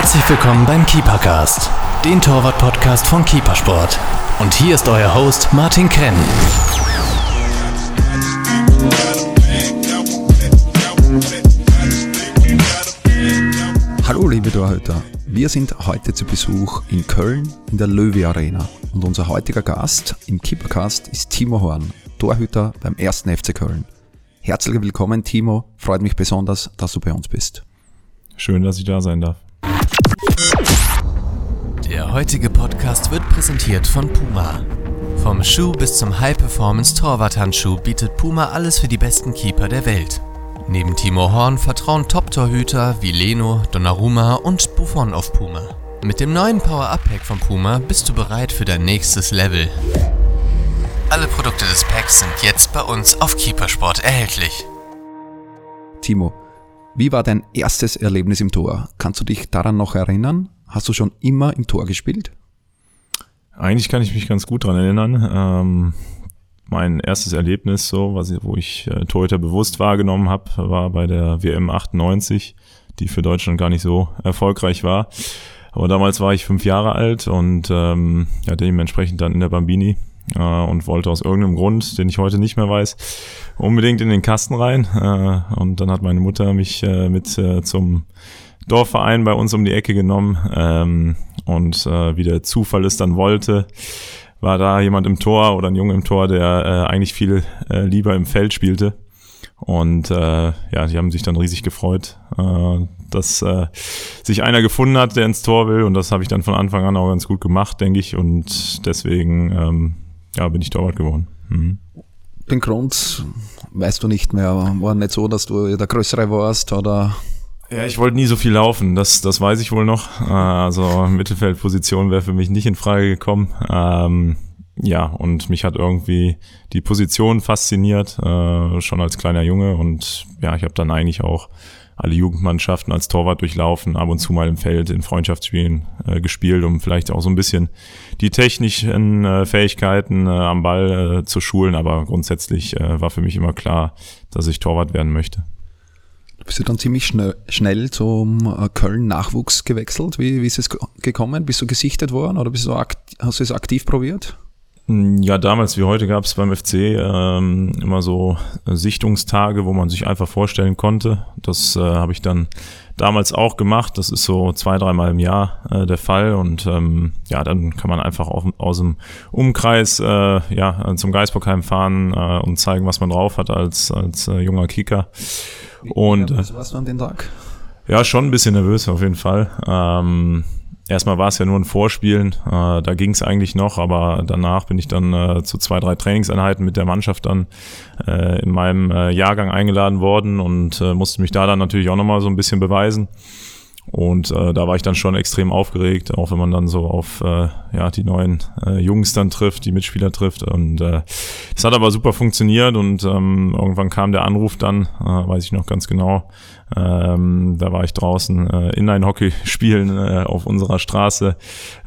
Herzlich willkommen beim Keepercast, den Torwart-Podcast von Keepersport. Und hier ist euer Host Martin Krenn. Hallo liebe Torhüter, wir sind heute zu Besuch in Köln in der Löwe Arena und unser heutiger Gast im Keepercast ist Timo Horn, Torhüter beim 1. FC Köln. Herzlich willkommen Timo, freut mich besonders, dass du bei uns bist. Schön, dass ich da sein darf. Der heutige Podcast wird präsentiert von Puma. Vom Schuh bis zum High-Performance Torwarthandschuh bietet Puma alles für die besten Keeper der Welt. Neben Timo Horn vertrauen Top-Torhüter wie Leno, Donnarumma und Buffon auf Puma. Mit dem neuen Power-Up-Pack von Puma bist du bereit für dein nächstes Level. Alle Produkte des Packs sind jetzt bei uns auf Keepersport erhältlich. Timo, wie war dein erstes Erlebnis im Tor? Kannst du dich daran noch erinnern? Hast du schon immer im Tor gespielt? Eigentlich kann ich mich ganz gut dran erinnern. Ähm, mein erstes Erlebnis, so, was, wo ich äh, Torhüter bewusst wahrgenommen habe, war bei der WM 98, die für Deutschland gar nicht so erfolgreich war. Aber damals war ich fünf Jahre alt und ähm, ja, dementsprechend dann in der Bambini äh, und wollte aus irgendeinem Grund, den ich heute nicht mehr weiß, unbedingt in den Kasten rein. Äh, und dann hat meine Mutter mich äh, mit äh, zum Dorfverein bei uns um die Ecke genommen. Ähm, und äh, wie der Zufall es dann wollte, war da jemand im Tor oder ein Junge im Tor, der äh, eigentlich viel äh, lieber im Feld spielte. Und äh, ja, die haben sich dann riesig gefreut, äh, dass äh, sich einer gefunden hat, der ins Tor will. Und das habe ich dann von Anfang an auch ganz gut gemacht, denke ich. Und deswegen ähm, ja, bin ich Torwart geworden. Mhm. Den Grund weißt du nicht mehr. War nicht so, dass du der Größere warst oder ja, ich wollte nie so viel laufen, das, das weiß ich wohl noch. Äh, also Mittelfeldposition wäre für mich nicht in Frage gekommen. Ähm, ja, und mich hat irgendwie die Position fasziniert, äh, schon als kleiner Junge. Und ja, ich habe dann eigentlich auch alle Jugendmannschaften als Torwart durchlaufen, ab und zu mal im Feld in Freundschaftsspielen äh, gespielt, um vielleicht auch so ein bisschen die technischen äh, Fähigkeiten äh, am Ball äh, zu schulen. Aber grundsätzlich äh, war für mich immer klar, dass ich Torwart werden möchte. Bist du dann ziemlich schnell, schnell zum äh, Köln-Nachwuchs gewechselt? Wie, wie ist es gekommen? Bist du gesichtet worden oder bist du hast du es aktiv probiert? Hm, ja, damals wie heute gab es beim FC ähm, immer so Sichtungstage, wo man sich einfach vorstellen konnte. Das äh, habe ich dann damals auch gemacht. Das ist so zwei, dreimal im Jahr äh, der Fall. Und ähm, ja, dann kann man einfach auf, aus dem Umkreis äh, ja, zum Geisbockheim fahren äh, und zeigen, was man drauf hat als, als äh, junger Kicker. Und, was warst du an den Tag? Ja, schon ein bisschen nervös auf jeden Fall. Ähm, erstmal war es ja nur ein Vorspielen, äh, da ging es eigentlich noch, aber danach bin ich dann äh, zu zwei, drei Trainingseinheiten mit der Mannschaft dann äh, in meinem äh, Jahrgang eingeladen worden und äh, musste mich da dann natürlich auch nochmal so ein bisschen beweisen. Und äh, da war ich dann schon extrem aufgeregt, auch wenn man dann so auf äh, ja, die neuen äh, Jungs dann trifft, die Mitspieler trifft. Und äh, es hat aber super funktioniert und ähm, irgendwann kam der Anruf dann, äh, weiß ich noch ganz genau. Ähm, da war ich draußen äh, in ein Hockey spielen äh, auf unserer Straße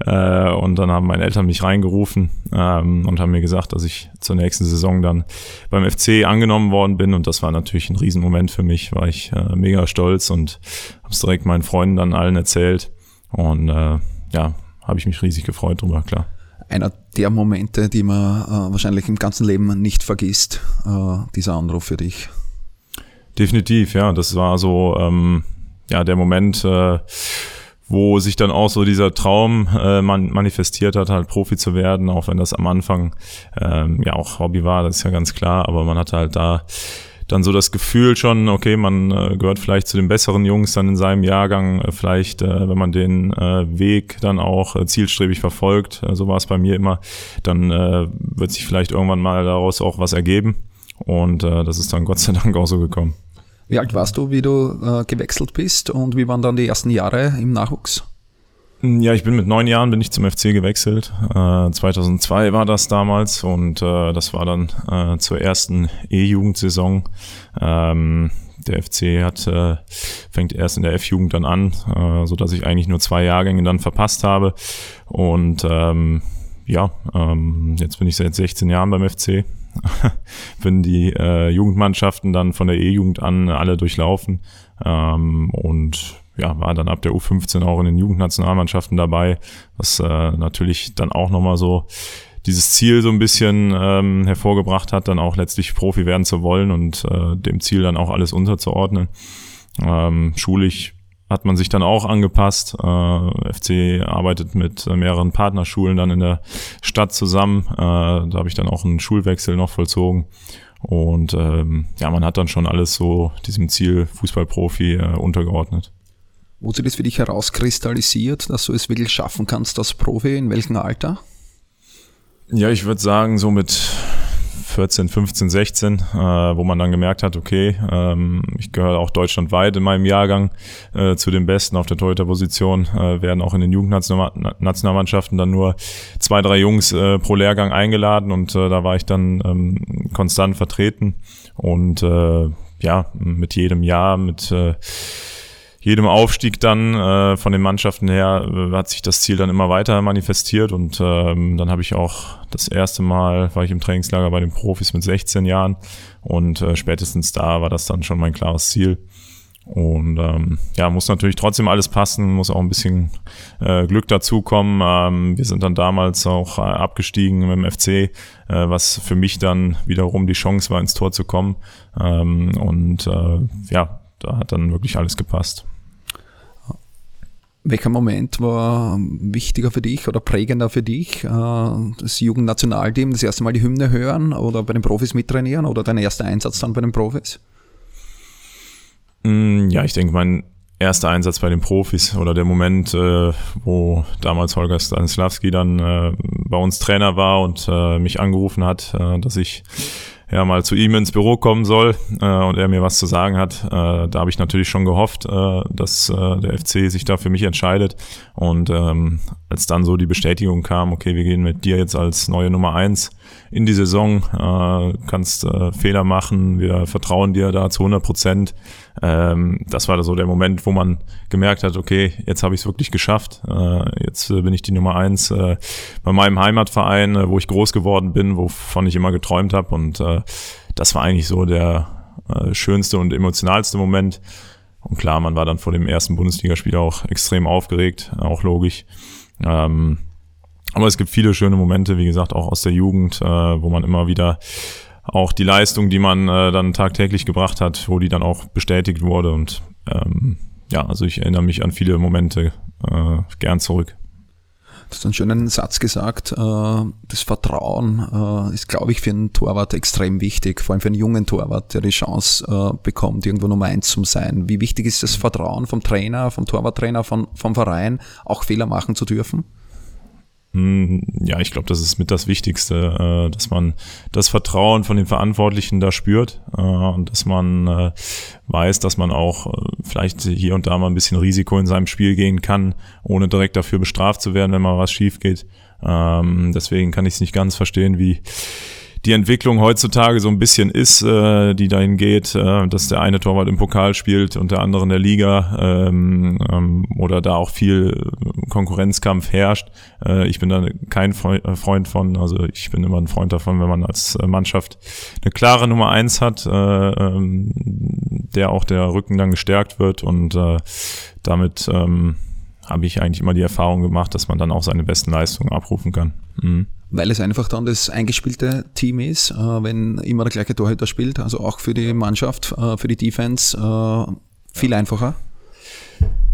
äh, und dann haben meine Eltern mich reingerufen ähm, und haben mir gesagt, dass ich zur nächsten Saison dann beim FC angenommen worden bin und das war natürlich ein Riesenmoment für mich, war ich äh, mega stolz und habe es direkt meinen Freunden dann allen erzählt und äh, ja, habe ich mich riesig gefreut drüber, klar. Einer der Momente, die man äh, wahrscheinlich im ganzen Leben nicht vergisst, äh, dieser Anruf für dich. Definitiv, ja. Das war so ähm, ja der Moment, äh, wo sich dann auch so dieser Traum äh, man manifestiert hat, halt Profi zu werden, auch wenn das am Anfang ähm, ja auch Hobby war, das ist ja ganz klar, aber man hatte halt da dann so das Gefühl schon, okay, man äh, gehört vielleicht zu den besseren Jungs dann in seinem Jahrgang, äh, vielleicht, äh, wenn man den äh, Weg dann auch äh, zielstrebig verfolgt, äh, so war es bei mir immer, dann äh, wird sich vielleicht irgendwann mal daraus auch was ergeben. Und äh, das ist dann Gott sei Dank auch so gekommen. Wie alt warst du, wie du äh, gewechselt bist und wie waren dann die ersten Jahre im Nachwuchs? Ja, ich bin mit neun Jahren bin ich zum FC gewechselt. Äh, 2002 war das damals und äh, das war dann äh, zur ersten E-Jugendsaison. Ähm, der FC hat äh, fängt erst in der F-Jugend dann an, äh, so dass ich eigentlich nur zwei Jahrgänge dann verpasst habe und ähm, ja, ähm, jetzt bin ich seit 16 Jahren beim FC bin die äh, Jugendmannschaften dann von der E-Jugend an alle durchlaufen. Ähm, und ja, war dann ab der U15 auch in den Jugendnationalmannschaften dabei, was äh, natürlich dann auch nochmal so dieses Ziel so ein bisschen ähm, hervorgebracht hat, dann auch letztlich Profi werden zu wollen und äh, dem Ziel dann auch alles unterzuordnen. Ähm, schulisch hat man sich dann auch angepasst. Äh, FC arbeitet mit mehreren Partnerschulen dann in der Stadt zusammen. Äh, da habe ich dann auch einen Schulwechsel noch vollzogen. Und ähm, ja, man hat dann schon alles so diesem Ziel Fußballprofi äh, untergeordnet. Wo sich das für dich herauskristallisiert, dass du es wirklich schaffen kannst als Profi, in welchem Alter? Ja, ich würde sagen, so mit 14, 15, 16, äh, wo man dann gemerkt hat, okay, ähm, ich gehöre auch deutschlandweit in meinem Jahrgang äh, zu den Besten auf der Torhüterposition, äh, werden auch in den Jugendnationalmannschaften dann nur zwei, drei Jungs äh, pro Lehrgang eingeladen und äh, da war ich dann ähm, konstant vertreten und äh, ja, mit jedem Jahr, mit äh, jedem Aufstieg dann äh, von den Mannschaften her äh, hat sich das Ziel dann immer weiter manifestiert und ähm, dann habe ich auch das erste Mal war ich im Trainingslager bei den Profis mit 16 Jahren und äh, spätestens da war das dann schon mein klares Ziel. Und ähm, ja, muss natürlich trotzdem alles passen, muss auch ein bisschen äh, Glück dazukommen. Ähm, wir sind dann damals auch äh, abgestiegen dem FC, äh, was für mich dann wiederum die Chance war, ins Tor zu kommen. Ähm, und äh, ja, da hat dann wirklich alles gepasst. Welcher Moment war wichtiger für dich oder prägender für dich? Äh, das Jugendnationalteam, das erste Mal die Hymne hören oder bei den Profis mittrainieren oder dein erster Einsatz dann bei den Profis? Mm, ja, ich denke, mein erster Einsatz bei den Profis oder der Moment, äh, wo damals Holger Stanislavski dann äh, bei uns Trainer war und mich angerufen hat, dass ich ja mal zu ihm ins Büro kommen soll äh, und er mir was zu sagen hat. Äh, da habe ich natürlich schon gehofft, äh, dass äh, der FC sich da für mich entscheidet. Und ähm, als dann so die Bestätigung kam, okay, wir gehen mit dir jetzt als neue Nummer eins in die Saison, äh, kannst äh, Fehler machen, wir vertrauen dir da zu 100 Prozent. Ähm, das war so der Moment, wo man gemerkt hat, okay, jetzt habe ich es wirklich geschafft. Äh, jetzt äh, bin ich die Nummer eins äh, bei meinem Heimatverein, äh, wo ich groß geworden bin, wovon ich immer geträumt habe. Und äh, das war eigentlich so der äh, schönste und emotionalste Moment. Und klar, man war dann vor dem ersten Bundesligaspiel auch extrem aufgeregt, auch logisch. Ähm, aber es gibt viele schöne Momente, wie gesagt, auch aus der Jugend, äh, wo man immer wieder auch die Leistung, die man äh, dann tagtäglich gebracht hat, wo die dann auch bestätigt wurde. Und ähm, ja, also ich erinnere mich an viele Momente äh, gern zurück. Du hast einen schönen Satz gesagt, äh, das Vertrauen äh, ist, glaube ich, für einen Torwart extrem wichtig, vor allem für einen jungen Torwart, der die Chance äh, bekommt, irgendwo Nummer eins zu sein. Wie wichtig ist das Vertrauen vom Trainer, vom Torwarttrainer, vom, vom Verein, auch Fehler machen zu dürfen? Hm, ja, ich glaube, das ist mit das Wichtigste, äh, dass man das Vertrauen von den Verantwortlichen da spürt äh, und dass man äh, weiß, dass man auch vielleicht hier und da mal ein bisschen Risiko in seinem Spiel gehen kann, ohne direkt dafür bestraft zu werden, wenn mal was schief geht. Ähm, deswegen kann ich es nicht ganz verstehen, wie die Entwicklung heutzutage so ein bisschen ist, äh, die dahin geht, äh, dass der eine Torwart im Pokal spielt und der andere in der Liga ähm, ähm, oder da auch viel Konkurrenzkampf herrscht. Äh, ich bin da kein äh, Freund von, also ich bin immer ein Freund davon, wenn man als äh, Mannschaft eine klare Nummer eins hat, äh, ähm, der auch der Rücken dann gestärkt wird und äh, damit ähm, habe ich eigentlich immer die Erfahrung gemacht, dass man dann auch seine besten Leistungen abrufen kann. Mhm weil es einfach dann das eingespielte Team ist, äh, wenn immer der gleiche Torhüter spielt, also auch für die Mannschaft, äh, für die Defense äh, viel einfacher.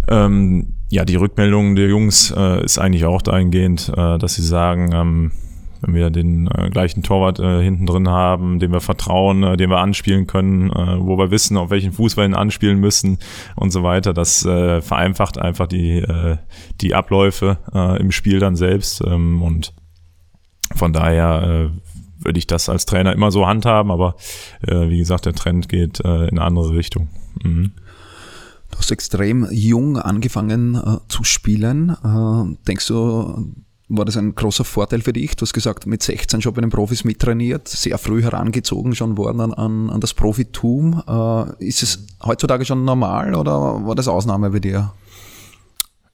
Ähm, ja, die Rückmeldung der Jungs äh, ist eigentlich auch dahingehend, äh, dass sie sagen, ähm, wenn wir den äh, gleichen Torwart äh, hinten drin haben, dem wir vertrauen, äh, den wir anspielen können, wo wir wissen, auf welchen Fuß wir ihn anspielen müssen und so weiter. Das vereinfacht einfach die, die Abläufe im Spiel dann selbst ähm, und von daher äh, würde ich das als Trainer immer so handhaben, aber äh, wie gesagt, der Trend geht äh, in eine andere Richtung. Mhm. Du hast extrem jung angefangen äh, zu spielen. Äh, denkst du, war das ein großer Vorteil für dich? Du hast gesagt, mit 16 schon bei den Profis mittrainiert, sehr früh herangezogen schon worden an, an, an das Profitum. Äh, ist es heutzutage schon normal oder war das Ausnahme bei dir?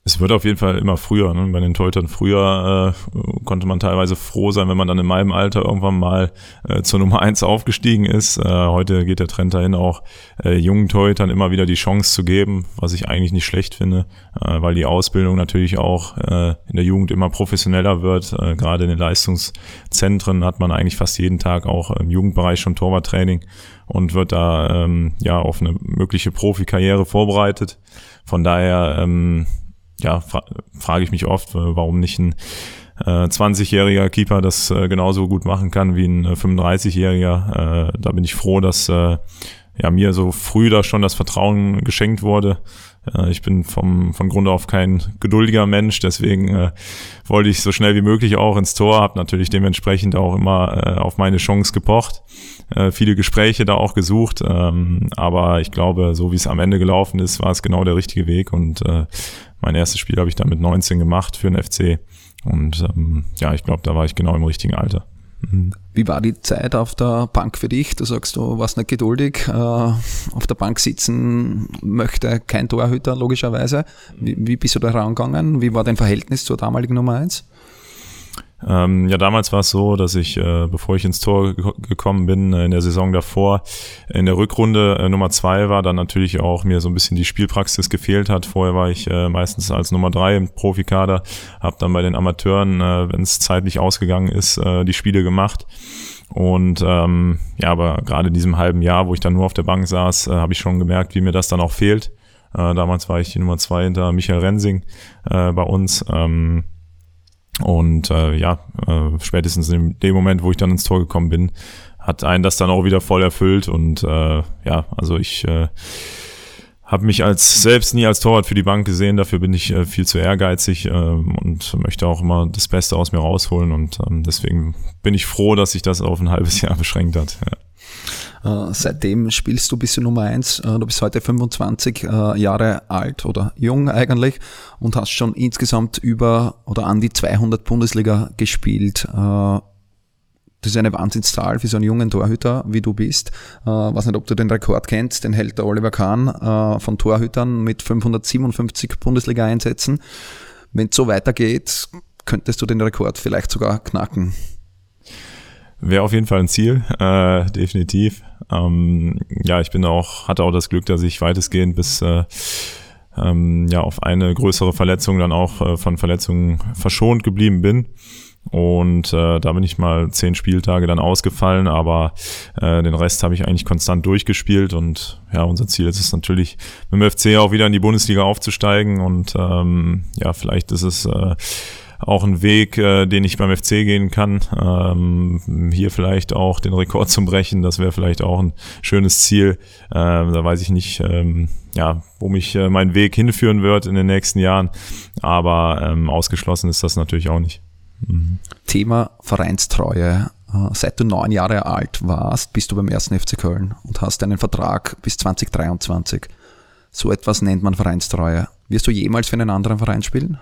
Es wird auf jeden Fall immer früher. Ne? Bei den Torhütern früher äh, konnte man teilweise froh sein, wenn man dann in meinem Alter irgendwann mal äh, zur Nummer eins aufgestiegen ist. Äh, heute geht der Trend dahin, auch äh, jungen Torhütern immer wieder die Chance zu geben, was ich eigentlich nicht schlecht finde, äh, weil die Ausbildung natürlich auch äh, in der Jugend immer professioneller wird. Äh, gerade in den Leistungszentren hat man eigentlich fast jeden Tag auch im Jugendbereich schon Torwarttraining und wird da ähm, ja auf eine mögliche Profikarriere vorbereitet. Von daher ähm, ja, fra frage ich mich oft, äh, warum nicht ein äh, 20-jähriger Keeper das äh, genauso gut machen kann wie ein 35-jähriger. Äh, da bin ich froh, dass äh, ja, mir so früh da schon das Vertrauen geschenkt wurde. Äh, ich bin vom, von Grund auf kein geduldiger Mensch, deswegen äh, wollte ich so schnell wie möglich auch ins Tor, habe natürlich dementsprechend auch immer äh, auf meine Chance gepocht, äh, viele Gespräche da auch gesucht, ähm, aber ich glaube, so wie es am Ende gelaufen ist, war es genau der richtige Weg und äh, mein erstes Spiel habe ich dann mit 19 gemacht für den FC. Und ähm, ja, ich glaube, da war ich genau im richtigen Alter. Mhm. Wie war die Zeit auf der Bank für dich? Du sagst, du warst nicht geduldig. Äh, auf der Bank sitzen möchte kein Torhüter, logischerweise. Wie, wie bist du da herangegangen? Wie war dein Verhältnis zur damaligen Nummer 1? Ähm, ja, damals war es so, dass ich, äh, bevor ich ins Tor ge gekommen bin, äh, in der Saison davor, in der Rückrunde äh, Nummer zwei war, dann natürlich auch mir so ein bisschen die Spielpraxis gefehlt hat. Vorher war ich äh, meistens als Nummer drei im Profikader, habe dann bei den Amateuren, äh, wenn es zeitlich ausgegangen ist, äh, die Spiele gemacht. Und ähm, ja, aber gerade in diesem halben Jahr, wo ich dann nur auf der Bank saß, äh, habe ich schon gemerkt, wie mir das dann auch fehlt. Äh, damals war ich die Nummer zwei hinter Michael Rensing äh, bei uns. Ähm, und äh, ja, äh, spätestens in dem Moment, wo ich dann ins Tor gekommen bin, hat einen das dann auch wieder voll erfüllt. Und äh, ja, also ich äh, habe mich als selbst nie als Torwart für die Bank gesehen. Dafür bin ich äh, viel zu ehrgeizig äh, und möchte auch immer das Beste aus mir rausholen. Und ähm, deswegen bin ich froh, dass sich das auf ein halbes Jahr beschränkt hat. Ja. Äh, seitdem spielst du bis Nummer eins. Äh, du bist heute 25 äh, Jahre alt oder jung eigentlich und hast schon insgesamt über oder an die 200 Bundesliga gespielt. das ist eine Wahnsinnszahl für so einen jungen Torhüter, wie du bist. Äh, weiß nicht, ob du den Rekord kennst, den hält der Oliver Kahn äh, von Torhütern mit 557 Bundesliga-Einsätzen. Wenn es so weitergeht, könntest du den Rekord vielleicht sogar knacken. Wäre auf jeden Fall ein Ziel, äh, definitiv. Ähm, ja, ich bin auch, hatte auch das Glück, dass ich weitestgehend bis äh, ähm, ja auf eine größere Verletzung dann auch äh, von Verletzungen verschont geblieben bin. Und äh, da bin ich mal zehn Spieltage dann ausgefallen, aber äh, den Rest habe ich eigentlich konstant durchgespielt. Und ja, unser Ziel ist es natürlich, mit dem FC auch wieder in die Bundesliga aufzusteigen. Und ähm, ja, vielleicht ist es äh, auch ein Weg, äh, den ich beim FC gehen kann. Ähm, hier vielleicht auch den Rekord zu brechen, das wäre vielleicht auch ein schönes Ziel. Ähm, da weiß ich nicht, ähm, ja, wo mich äh, mein Weg hinführen wird in den nächsten Jahren, aber ähm, ausgeschlossen ist das natürlich auch nicht. Mhm. Thema Vereinstreue. Äh, seit du neun Jahre alt warst, bist du beim ersten FC Köln und hast einen Vertrag bis 2023. So etwas nennt man Vereinstreue. Wirst du jemals für einen anderen Verein spielen?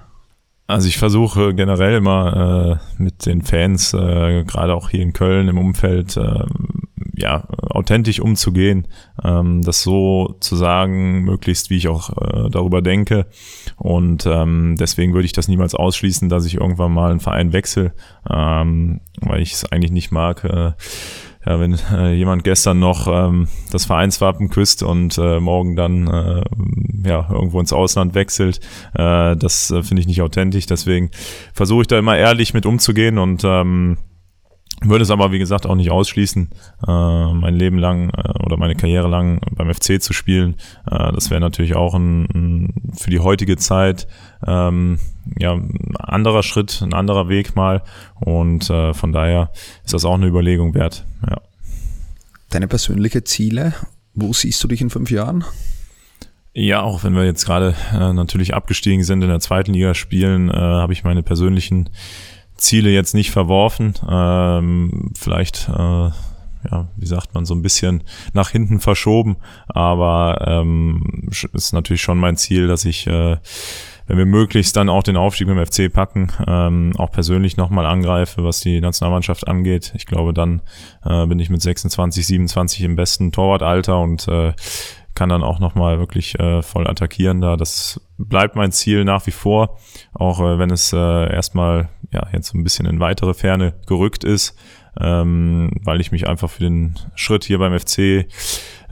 Also ich versuche generell immer äh, mit den Fans, äh, gerade auch hier in Köln im Umfeld, äh, ja, authentisch umzugehen, ähm, das so zu sagen, möglichst wie ich auch äh, darüber denke. Und ähm, deswegen würde ich das niemals ausschließen, dass ich irgendwann mal einen Verein wechsle, ähm, weil ich es eigentlich nicht mag. Äh, ja, wenn äh, jemand gestern noch ähm, das Vereinswappen küsst und äh, morgen dann äh, ja irgendwo ins Ausland wechselt, äh, das äh, finde ich nicht authentisch. Deswegen versuche ich da immer ehrlich mit umzugehen und ähm, würde es aber, wie gesagt, auch nicht ausschließen, äh, mein Leben lang äh, oder meine Karriere lang beim FC zu spielen. Äh, das wäre natürlich auch ein, ein, für die heutige Zeit ähm, ja, ein anderer Schritt, ein anderer Weg mal. Und äh, von daher ist das auch eine Überlegung wert. Ja. Deine persönliche Ziele, wo siehst du dich in fünf Jahren? Ja, auch wenn wir jetzt gerade äh, natürlich abgestiegen sind in der zweiten Liga spielen, äh, habe ich meine persönlichen Ziele jetzt nicht verworfen. Ähm, vielleicht, äh, ja, wie sagt man, so ein bisschen nach hinten verschoben. Aber ähm, ist natürlich schon mein Ziel, dass ich, äh, wenn wir möglichst dann auch den Aufstieg mit dem FC packen, ähm, auch persönlich nochmal angreife, was die Nationalmannschaft angeht. Ich glaube, dann äh, bin ich mit 26, 27 im besten Torwartalter und äh, kann dann auch nochmal wirklich äh, voll attackieren da. Das bleibt mein Ziel nach wie vor, auch äh, wenn es äh, erstmal ja jetzt so ein bisschen in weitere Ferne gerückt ist, ähm, weil ich mich einfach für den Schritt hier beim FC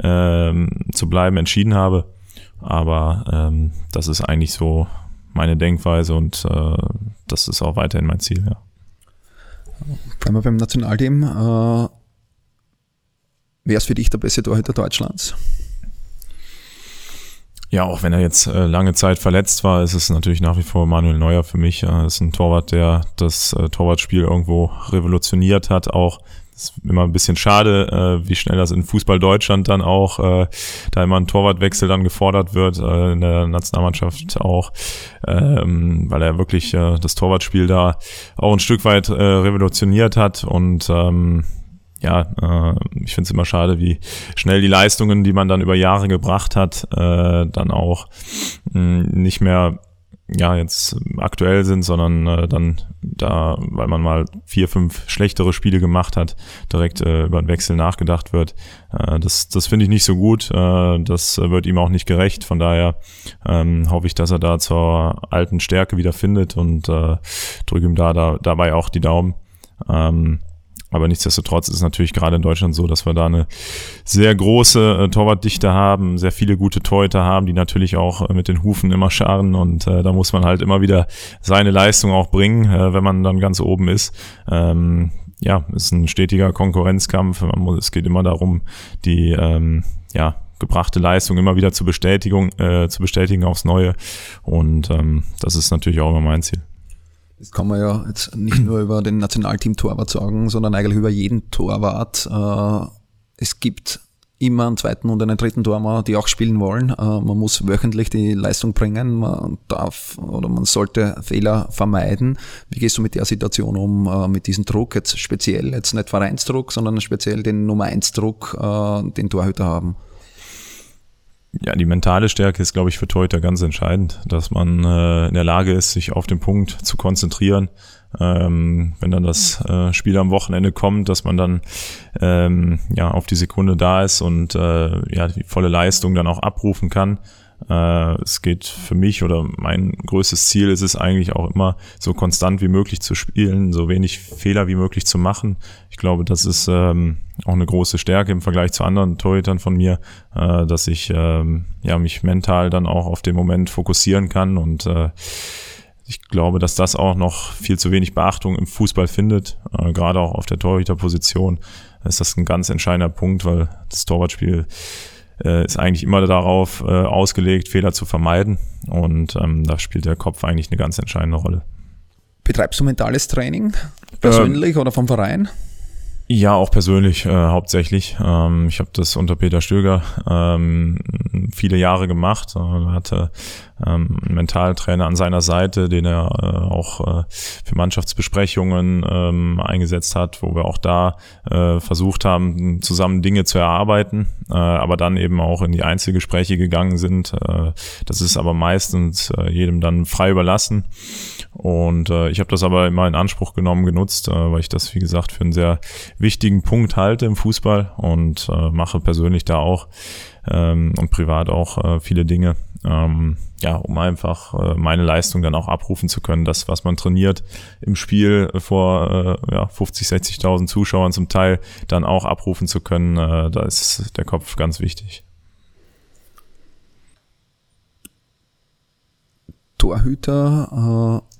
ähm, zu bleiben entschieden habe. Aber ähm, das ist eigentlich so meine Denkweise und äh, das ist auch weiterhin mein Ziel, ja. Bleiben wir beim Nationalteam. Äh, wer ist für dich der beste Torhüter Deutschlands? Ja, auch wenn er jetzt äh, lange Zeit verletzt war, ist es natürlich nach wie vor Manuel Neuer für mich. Er ist ein Torwart, der das äh, Torwartspiel irgendwo revolutioniert hat, auch ist immer ein bisschen schade, äh, wie schnell das in Fußball Deutschland dann auch, äh, da immer ein Torwartwechsel dann gefordert wird, äh, in der Nationalmannschaft auch, ähm, weil er wirklich äh, das Torwartspiel da auch ein Stück weit äh, revolutioniert hat. Und ähm, ja, äh, ich finde es immer schade, wie schnell die Leistungen, die man dann über Jahre gebracht hat, äh, dann auch mh, nicht mehr ja jetzt aktuell sind, sondern äh, dann da, weil man mal vier, fünf schlechtere Spiele gemacht hat, direkt äh, über den Wechsel nachgedacht wird. Äh, das das finde ich nicht so gut. Äh, das wird ihm auch nicht gerecht. Von daher ähm, hoffe ich, dass er da zur alten Stärke wieder findet und äh, drücke ihm da, da dabei auch die Daumen. Ähm, aber nichtsdestotrotz ist es natürlich gerade in Deutschland so, dass wir da eine sehr große äh, Torwartdichte haben, sehr viele gute Torhüter haben, die natürlich auch äh, mit den Hufen immer scharen und äh, da muss man halt immer wieder seine Leistung auch bringen, äh, wenn man dann ganz oben ist. Ähm, ja, ist ein stetiger Konkurrenzkampf. Muss, es geht immer darum, die ähm, ja, gebrachte Leistung immer wieder zur Bestätigung, äh, zu bestätigen aufs Neue. Und ähm, das ist natürlich auch immer mein Ziel. Das kann man ja jetzt nicht nur über den Nationalteam-Torwart sagen, sondern eigentlich über jeden Torwart. Äh, es gibt immer einen zweiten und einen dritten Torwart, die auch spielen wollen. Äh, man muss wöchentlich die Leistung bringen. Man darf oder man sollte Fehler vermeiden. Wie gehst du mit der Situation um, äh, mit diesem Druck? Jetzt speziell, jetzt nicht Vereinsdruck, sondern speziell den Nummer 1 Druck, den Torhüter haben? Ja, die mentale Stärke ist, glaube ich, für Torhüter ganz entscheidend, dass man äh, in der Lage ist, sich auf den Punkt zu konzentrieren. Ähm, wenn dann das äh, Spiel am Wochenende kommt, dass man dann ähm, ja auf die Sekunde da ist und äh, ja die volle Leistung dann auch abrufen kann. Äh, es geht für mich oder mein größtes Ziel ist es eigentlich auch immer, so konstant wie möglich zu spielen, so wenig Fehler wie möglich zu machen. Ich glaube, das ist ähm, auch eine große Stärke im Vergleich zu anderen Torhütern von mir, äh, dass ich ähm, ja mich mental dann auch auf den Moment fokussieren kann und äh, ich glaube, dass das auch noch viel zu wenig Beachtung im Fußball findet, äh, gerade auch auf der Torhüterposition ist das ein ganz entscheidender Punkt, weil das Torwartspiel äh, ist eigentlich immer darauf äh, ausgelegt, Fehler zu vermeiden. Und ähm, da spielt der Kopf eigentlich eine ganz entscheidende Rolle. Betreibst du mentales Training persönlich ähm, oder vom Verein? Ja, auch persönlich äh, hauptsächlich. Ähm, ich habe das unter Peter Stöger ähm, viele Jahre gemacht. Er hatte ähm, einen Mentaltrainer an seiner Seite, den er äh, auch äh, für Mannschaftsbesprechungen ähm, eingesetzt hat, wo wir auch da äh, versucht haben, zusammen Dinge zu erarbeiten, äh, aber dann eben auch in die Einzelgespräche gegangen sind. Äh, das ist aber meistens äh, jedem dann frei überlassen. Und äh, ich habe das aber immer in Anspruch genommen, genutzt, äh, weil ich das, wie gesagt, für einen sehr wichtigen Punkt halte im Fußball und äh, mache persönlich da auch ähm, und privat auch äh, viele Dinge, ähm, ja, um einfach äh, meine Leistung dann auch abrufen zu können. Das, was man trainiert im Spiel vor äh, ja, 50, 60.000 Zuschauern zum Teil, dann auch abrufen zu können, äh, da ist der Kopf ganz wichtig. Torhüter äh,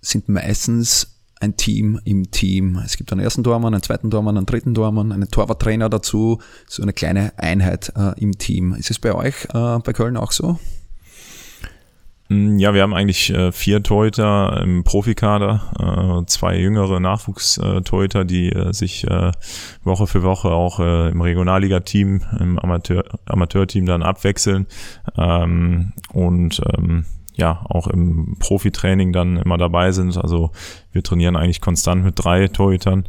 sind meistens ein Team im Team. Es gibt einen ersten Tormann, einen zweiten Tormann, einen dritten Tormann, einen Torwarttrainer dazu, so eine kleine Einheit äh, im Team. Ist es bei euch äh, bei Köln auch so? Mm, ja, wir haben eigentlich äh, vier Torhüter im Profikader, äh, zwei jüngere Nachwuchstorhüter, die äh, sich Woche für Woche auch im Regionalliga-Team, im Amateur, Amateurteam dann abwechseln. Ähm, und ähm, ja auch im Profitraining dann immer dabei sind. Also wir trainieren eigentlich konstant mit drei Torhütern.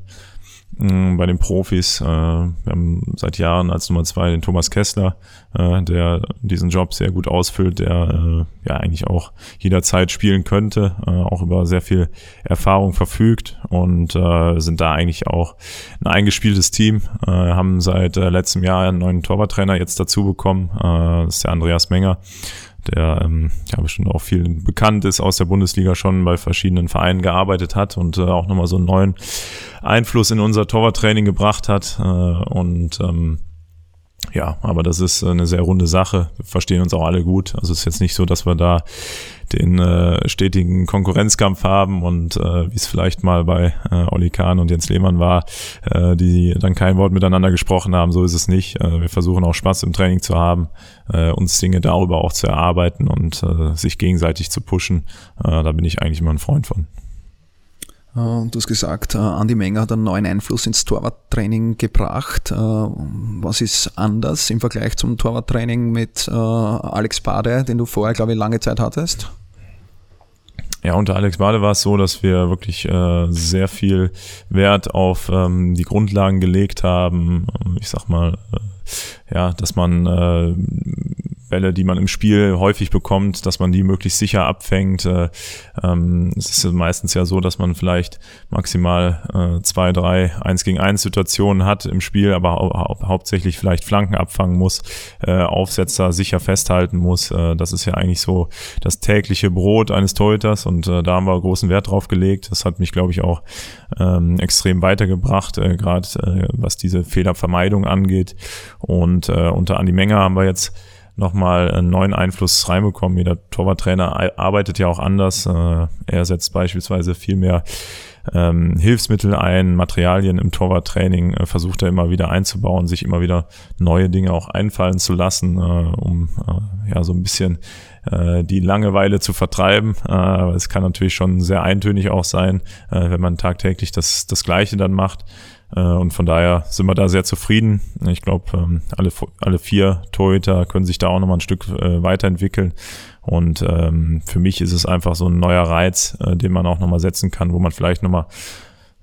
Mm, bei den Profis. Äh, wir haben seit Jahren als Nummer zwei den Thomas Kessler, äh, der diesen Job sehr gut ausfüllt, der äh, ja eigentlich auch jederzeit spielen könnte, auch über sehr viel Erfahrung verfügt und sind da eigentlich auch ein eingespieltes Team. haben seit letztem Jahr einen neuen Torwarttrainer jetzt dazu bekommen, das ist der Andreas Menger der ähm, ja bestimmt auch viel bekannt ist aus der Bundesliga schon bei verschiedenen Vereinen gearbeitet hat und äh, auch nochmal so einen neuen Einfluss in unser Torwarttraining gebracht hat. Äh, und ähm, ja, aber das ist eine sehr runde Sache. Wir verstehen uns auch alle gut. Also es ist jetzt nicht so, dass wir da den äh, stetigen Konkurrenzkampf haben und äh, wie es vielleicht mal bei äh, Olli Kahn und Jens Lehmann war, äh, die dann kein Wort miteinander gesprochen haben. So ist es nicht. Äh, wir versuchen auch Spaß im Training zu haben, äh, uns Dinge darüber auch zu erarbeiten und äh, sich gegenseitig zu pushen. Äh, da bin ich eigentlich immer ein Freund von. Du hast gesagt, Andi Menger hat einen neuen Einfluss ins Torwarttraining gebracht. Was ist anders im Vergleich zum Torwarttraining mit Alex Bade, den du vorher, glaube ich, lange Zeit hattest? Ja, unter Alex Bade war es so, dass wir wirklich äh, sehr viel Wert auf ähm, die Grundlagen gelegt haben. Ich sag mal, äh, ja, dass man äh, Bälle, die man im Spiel häufig bekommt, dass man die möglichst sicher abfängt. Äh, ähm, es ist meistens ja so, dass man vielleicht maximal äh, zwei, drei eins gegen eins Situationen hat im Spiel, aber hau hauptsächlich vielleicht Flanken abfangen muss, äh, Aufsetzer sicher festhalten muss. Äh, das ist ja eigentlich so das tägliche Brot eines Torhüters und äh, da haben wir großen Wert drauf gelegt. Das hat mich, glaube ich, auch ähm, extrem weitergebracht, äh, gerade äh, was diese Fehlervermeidung angeht. Und äh, unter Andi Menger haben wir jetzt nochmal einen neuen Einfluss reinbekommen. Jeder Torwarttrainer arbeitet ja auch anders. Äh, er setzt beispielsweise viel mehr ähm, Hilfsmittel ein, Materialien im Torwarttraining, äh, versucht er immer wieder einzubauen, sich immer wieder neue Dinge auch einfallen zu lassen, äh, um ja so ein bisschen die Langeweile zu vertreiben. Es kann natürlich schon sehr eintönig auch sein, wenn man tagtäglich das, das Gleiche dann macht. Äh, und von daher sind wir da sehr zufrieden. Ich glaube, ähm, alle, alle vier Torhüter können sich da auch nochmal ein Stück äh, weiterentwickeln. Und ähm, für mich ist es einfach so ein neuer Reiz, äh, den man auch nochmal setzen kann, wo man vielleicht nochmal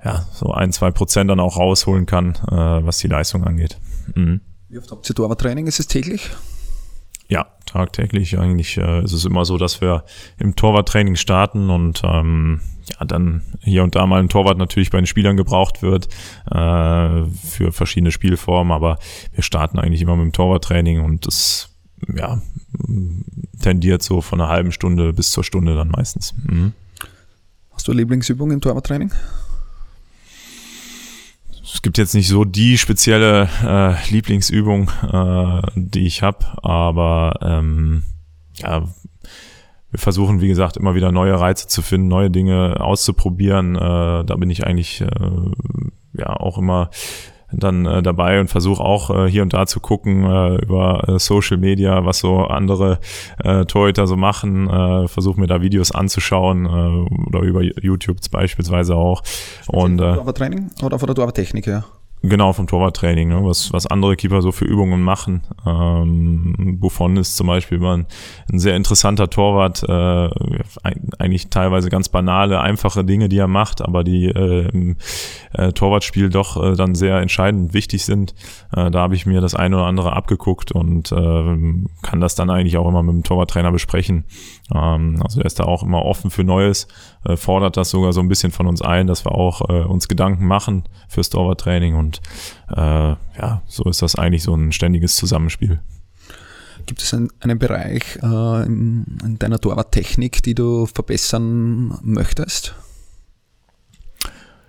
ja, so ein, zwei Prozent dann auch rausholen kann, was die Leistung angeht. Mhm. Wie oft habt ihr Torwarttraining? Ist es täglich? Ja, tagtäglich eigentlich äh, ist es immer so, dass wir im Torwarttraining starten und ähm, ja, dann hier und da mal ein Torwart natürlich bei den Spielern gebraucht wird äh, für verschiedene Spielformen, aber wir starten eigentlich immer mit dem Torwarttraining und das ja, tendiert so von einer halben Stunde bis zur Stunde dann meistens. Mhm. Hast du Lieblingsübungen im Torwarttraining? Es gibt jetzt nicht so die spezielle äh, Lieblingsübung, äh, die ich habe, aber ähm, ja, wir versuchen, wie gesagt, immer wieder neue Reize zu finden, neue Dinge auszuprobieren. Äh, da bin ich eigentlich äh, ja auch immer dann äh, dabei und versuche auch äh, hier und da zu gucken äh, über äh, Social Media, was so andere äh, Torhüter so machen, äh, versuche mir da Videos anzuschauen äh, oder über YouTube beispielsweise auch. Und äh, Training oder von der Torwarttechnik her? Genau, vom Torwarttraining, ne? was, was andere Keeper so für Übungen machen. Ähm, Buffon ist zum Beispiel immer ein, ein sehr interessanter Torwart, äh, eigentlich teilweise ganz banale, einfache Dinge, die er macht, aber die äh, im äh, Torwartspiel doch äh, dann sehr entscheidend wichtig sind. Äh, da habe ich mir das eine oder andere abgeguckt und äh, kann das dann eigentlich auch immer mit dem Torwarttrainer besprechen. Ähm, also er ist da auch immer offen für Neues, äh, fordert das sogar so ein bisschen von uns ein, dass wir auch äh, uns Gedanken machen fürs Torwarttraining und äh, ja, so ist das eigentlich so ein ständiges Zusammenspiel. Gibt es einen, einen Bereich äh, in, in deiner Torwarttechnik, die du verbessern möchtest?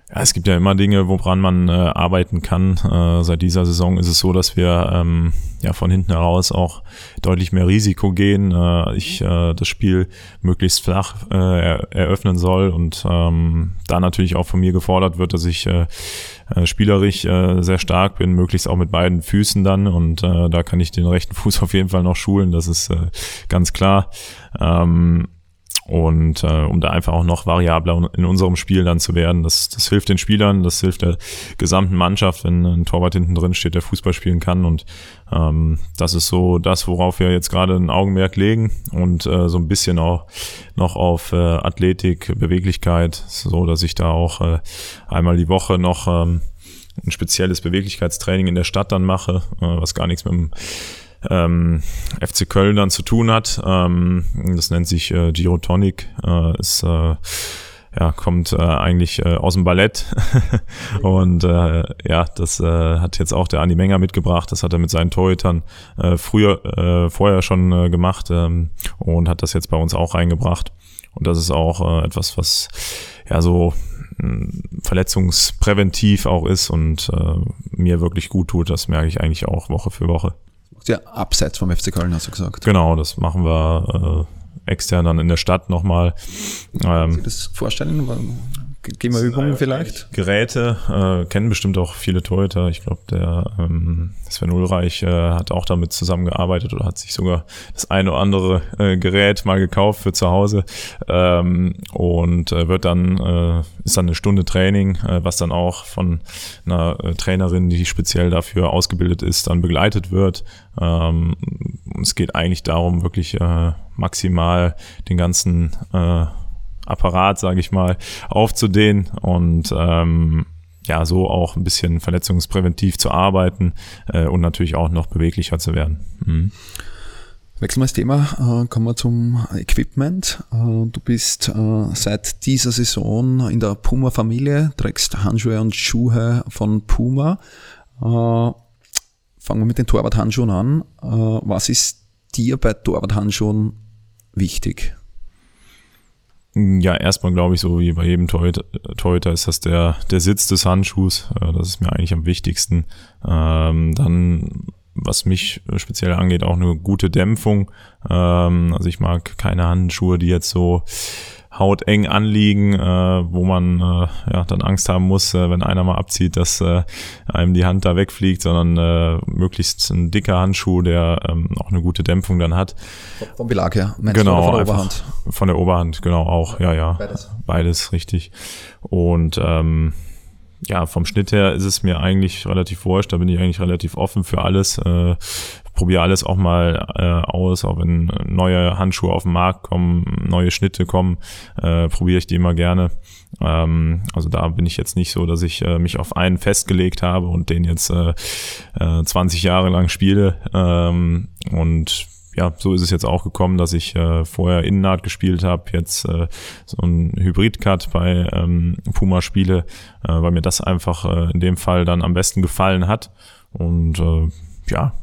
Ja, es gibt ja immer Dinge, woran man äh, arbeiten kann. Äh, seit dieser Saison ist es so, dass wir ähm, ja von hinten heraus auch deutlich mehr Risiko gehen. Äh, ich äh, das Spiel möglichst flach äh, er eröffnen soll und ähm, da natürlich auch von mir gefordert wird, dass ich äh, äh, spielerisch äh, sehr stark bin, möglichst auch mit beiden Füßen dann und äh, da kann ich den rechten Fuß auf jeden Fall noch schulen, das ist äh, ganz klar. Ähm, und äh, um da einfach auch noch variabler in unserem Spiel dann zu werden. Das, das hilft den Spielern, das hilft der gesamten Mannschaft, wenn ein Torwart hinten drin steht, der Fußball spielen kann. Und ähm, das ist so das, worauf wir jetzt gerade ein Augenmerk legen und äh, so ein bisschen auch noch auf äh, Athletik, Beweglichkeit, so dass ich da auch äh, einmal die Woche noch ähm, ein spezielles Beweglichkeitstraining in der Stadt dann mache, äh, was gar nichts mit dem ähm, FC Köln dann zu tun hat. Ähm, das nennt sich äh, Girotonic, äh, ist äh, ja, kommt äh, eigentlich äh, aus dem Ballett. Und äh, ja, das äh, hat jetzt auch der Andi Menger mitgebracht, das hat er mit seinen Torhütern äh, früher, äh, vorher schon äh, gemacht ähm, und hat das jetzt bei uns auch reingebracht. Und das ist auch äh, etwas, was ja so verletzungspräventiv auch ist und äh, mir wirklich gut tut, das merke ich eigentlich auch Woche für Woche. Ja, abseits vom FC Köln, hast du gesagt. Genau, das machen wir äh, extern dann in der Stadt nochmal. Ähm, Sie das vorstellen? Gehen wir Übungen vielleicht? Geräte äh, kennen bestimmt auch viele Torhüter. Ich glaube, der ähm, Sven Ulreich äh, hat auch damit zusammengearbeitet oder hat sich sogar das eine oder andere äh, Gerät mal gekauft für zu Hause ähm, und äh, wird dann äh, ist dann eine Stunde Training, äh, was dann auch von einer äh, Trainerin, die speziell dafür ausgebildet ist, dann begleitet wird. Ähm, es geht eigentlich darum, wirklich äh, maximal den ganzen äh, Apparat, sage ich mal, aufzudehnen und ähm, ja, so auch ein bisschen verletzungspräventiv zu arbeiten äh, und natürlich auch noch beweglicher zu werden. Mhm. Wechseln wir das Thema, äh, kommen wir zum Equipment. Äh, du bist äh, seit dieser Saison in der Puma-Familie, trägst Handschuhe und Schuhe von Puma. Äh, fangen wir mit den Torwart-Handschuhen an. Äh, was ist dir bei Torwart-Handschuhen wichtig? Ja, erstmal glaube ich, so wie bei jedem Torhüter ist das der, der Sitz des Handschuhs. Äh, das ist mir eigentlich am wichtigsten. Ähm, dann, was mich speziell angeht, auch eine gute Dämpfung. Ähm, also ich mag keine Handschuhe, die jetzt so hauteng anliegen, äh, wo man äh, ja dann Angst haben muss, äh, wenn einer mal abzieht, dass äh, einem die Hand da wegfliegt, sondern äh, möglichst ein dicker Handschuh, der ähm, auch eine gute Dämpfung dann hat. Vom Belag her, Mensch, genau, von der Oberhand. Von der Oberhand, genau auch, ja, ja. Beides. Beides, richtig. Und ähm, ja, vom Schnitt her ist es mir eigentlich relativ wurscht, da bin ich eigentlich relativ offen für alles. Äh, probiere alles auch mal äh, aus, auch wenn neue Handschuhe auf den Markt kommen, neue Schnitte kommen, äh, probiere ich die immer gerne. Ähm, also da bin ich jetzt nicht so, dass ich äh, mich auf einen festgelegt habe und den jetzt äh, äh, 20 Jahre lang spiele. Ähm, und ja, so ist es jetzt auch gekommen, dass ich äh, vorher Innennaht gespielt habe, jetzt äh, so ein Hybrid-Cut bei ähm, Puma spiele, äh, weil mir das einfach äh, in dem Fall dann am besten gefallen hat. Und äh, ja,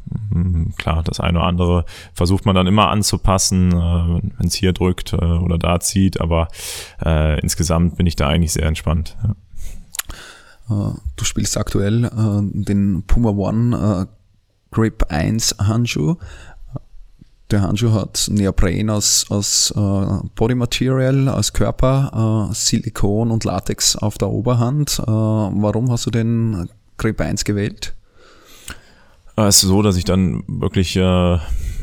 klar, das eine oder andere versucht man dann immer anzupassen, äh, wenn es hier drückt äh, oder da zieht, aber äh, insgesamt bin ich da eigentlich sehr entspannt. Ja. Äh, du spielst aktuell äh, den Puma One äh, Grip 1 Handschuh. Der Handschuh hat Neopren aus, aus Body Material, aus Körper, Silikon und Latex auf der Oberhand. warum hast du den Grip 1 gewählt? Äh, es ist so, dass ich dann wirklich äh,